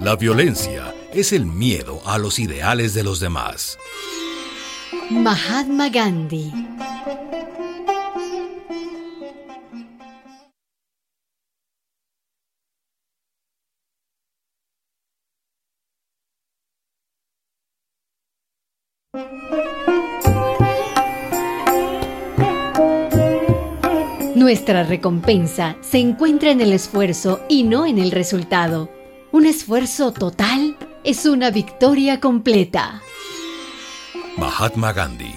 La violencia es el miedo a los ideales de los demás. Mahatma Gandhi Nuestra recompensa se encuentra en el esfuerzo y no en el resultado. Un esfuerzo total es una victoria completa. Mahatma Gandhi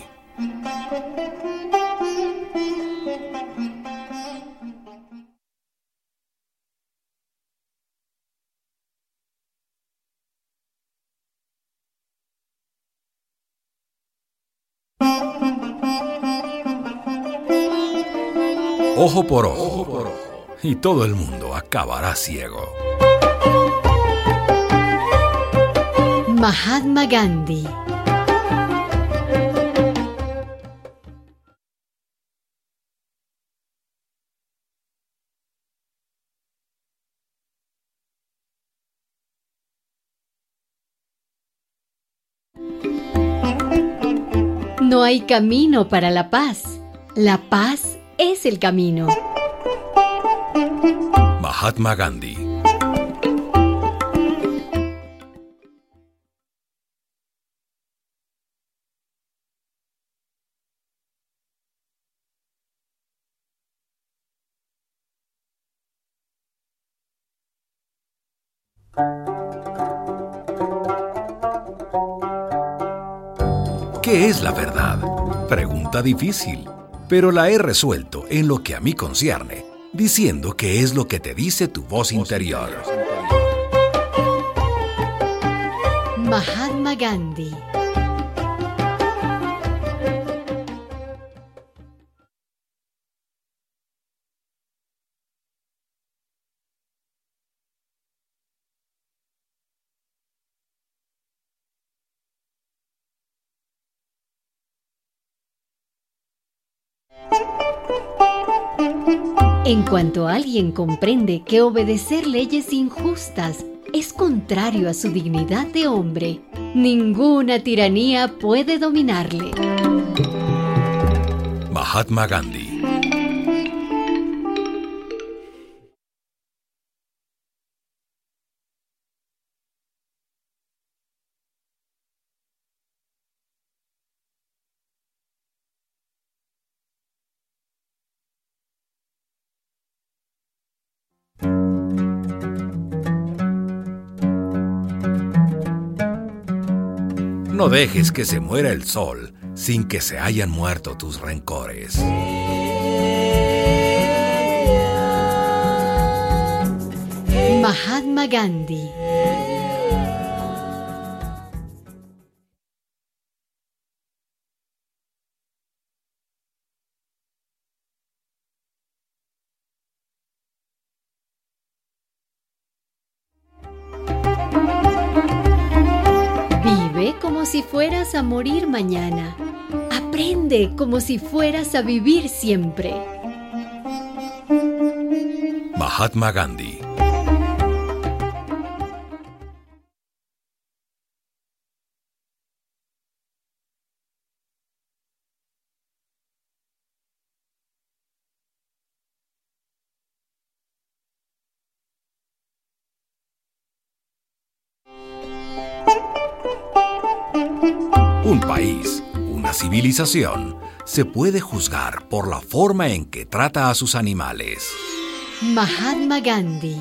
Ojo por ojo, y todo el mundo acabará ciego. Mahatma Gandhi No hay camino para la paz. La paz es el camino. Mahatma Gandhi ¿Qué es la verdad? Pregunta difícil, pero la he resuelto en lo que a mí concierne, diciendo que es lo que te dice tu voz interior. Mahatma Gandhi En cuanto alguien comprende que obedecer leyes injustas es contrario a su dignidad de hombre, ninguna tiranía puede dominarle. Mahatma Gandhi No dejes que se muera el sol sin que se hayan muerto tus rencores. Mahatma Gandhi como si fueras a morir mañana. Aprende como si fueras a vivir siempre. Mahatma Gandhi Un país, una civilización, se puede juzgar por la forma en que trata a sus animales. Mahatma Gandhi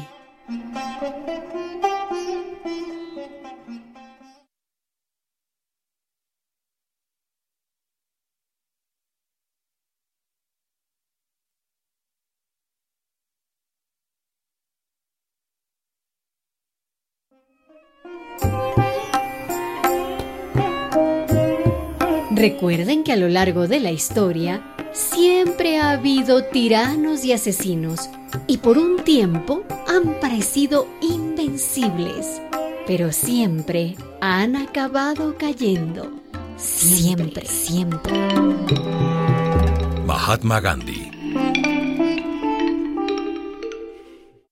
Recuerden que a lo largo de la historia siempre ha habido tiranos y asesinos y por un tiempo han parecido invencibles, pero siempre han acabado cayendo. Siempre, siempre. Mahatma Gandhi